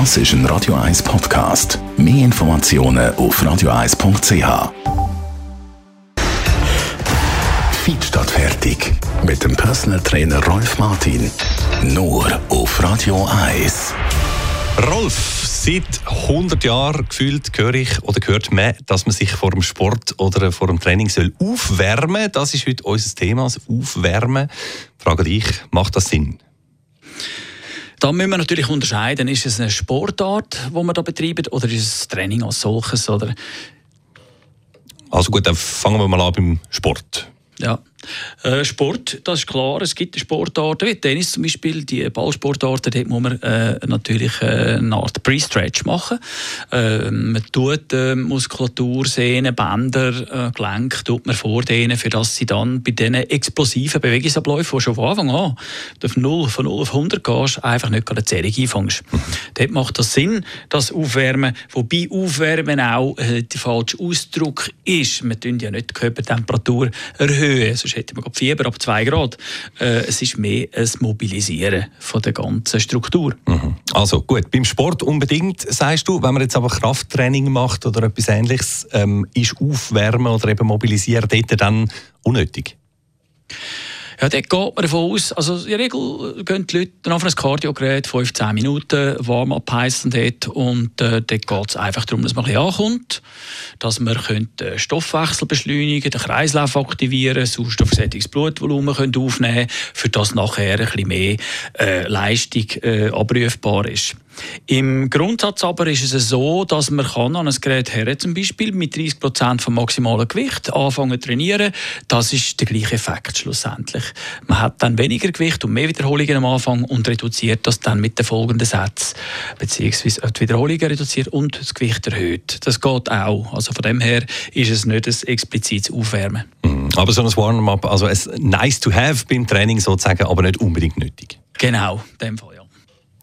Das ist ein Radio 1 Podcast. Mehr Informationen auf radio1.ch. Fit fertig. Mit dem Personal Trainer Rolf Martin. Nur auf Radio 1. Rolf, seit 100 Jahren gefühlt höre ich oder hört man, dass man sich vor dem Sport oder vor dem Training soll aufwärmen. Das ist heute unser Thema, das Aufwärmen. Frage dich, macht das Sinn? Da müssen wir natürlich unterscheiden, ist es eine Sportart, die man da betreibt, oder ist es Training als solches? Oder? Also gut, dann fangen wir mal an beim Sport. Ja. Äh, Sport, das ist klar. Es gibt Sportarten wie Tennis zum Beispiel, die Ballsportarten, dort muss man äh, natürlich äh, eine Art Pre-Stretch machen. Äh, man tut Muskulatur, Sehnen, Bänder, Gelenke tut man vordehnen, für dass sie dann bei diesen explosiven Bewegungsabläufen, die schon von Anfang an auf 0, von 0 auf 100 gehst, einfach nicht gerade eine Zerrung einfängst. dort macht das Sinn, das Aufwärmen, wobei Aufwärmen auch der falsche Ausdruck ist. Wir tun ja nicht die Körpertemperatur erhöhen, sonst hätte man Fieber ab 2 Grad. Äh, es ist mehr ein Mobilisieren von der ganzen Struktur. Mhm. Also gut, beim Sport unbedingt, sagst du, wenn man jetzt aber Krafttraining macht oder etwas ähnliches, ähm, ist Aufwärmen oder eben Mobilisieren dort dann unnötig? Ja, dort geht man davon aus, also in der Regel gehen die Leute dann auf ein Kardiogerät 15 Minuten Warm-up heissen dort und äh, dort geht es einfach darum, dass man ein bisschen ankommt, dass man den Stoffwechsel beschleunigen den Kreislauf aktivieren, sauerstoffgesättigtes Blutvolumen können aufnehmen für das nachher ein bisschen mehr äh, Leistung äh, abrufbar ist. Im Grundsatz aber ist es so, dass man kann an ein Gerät her, zum Beispiel mit 30 Prozent vom maximalen Gewicht anfangen zu trainieren. Das ist der gleiche Effekt schlussendlich. Man hat dann weniger Gewicht und mehr Wiederholungen am Anfang und reduziert das dann mit den folgenden Sätzen beziehungsweise die Wiederholungen reduziert und das Gewicht erhöht. Das geht auch. Also von dem her ist es nicht ein explizites Aufwärmen. Mhm. Aber so ein Warm-up, also ein nice to have beim Training sozusagen, aber nicht unbedingt nötig. Genau, in dem Fall.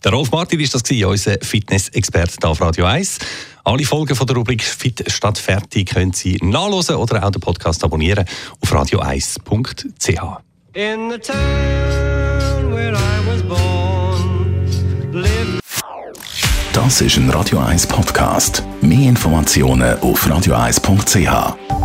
Der Rolf Martin war das, unser Fitness-Experte auf Radio 1. Alle Folgen von der Rubrik Fit statt fertig können Sie nachlesen oder auch den Podcast abonnieren auf radio1.ch. Das ist ein Radio 1 Podcast. Mehr Informationen auf radio1.ch.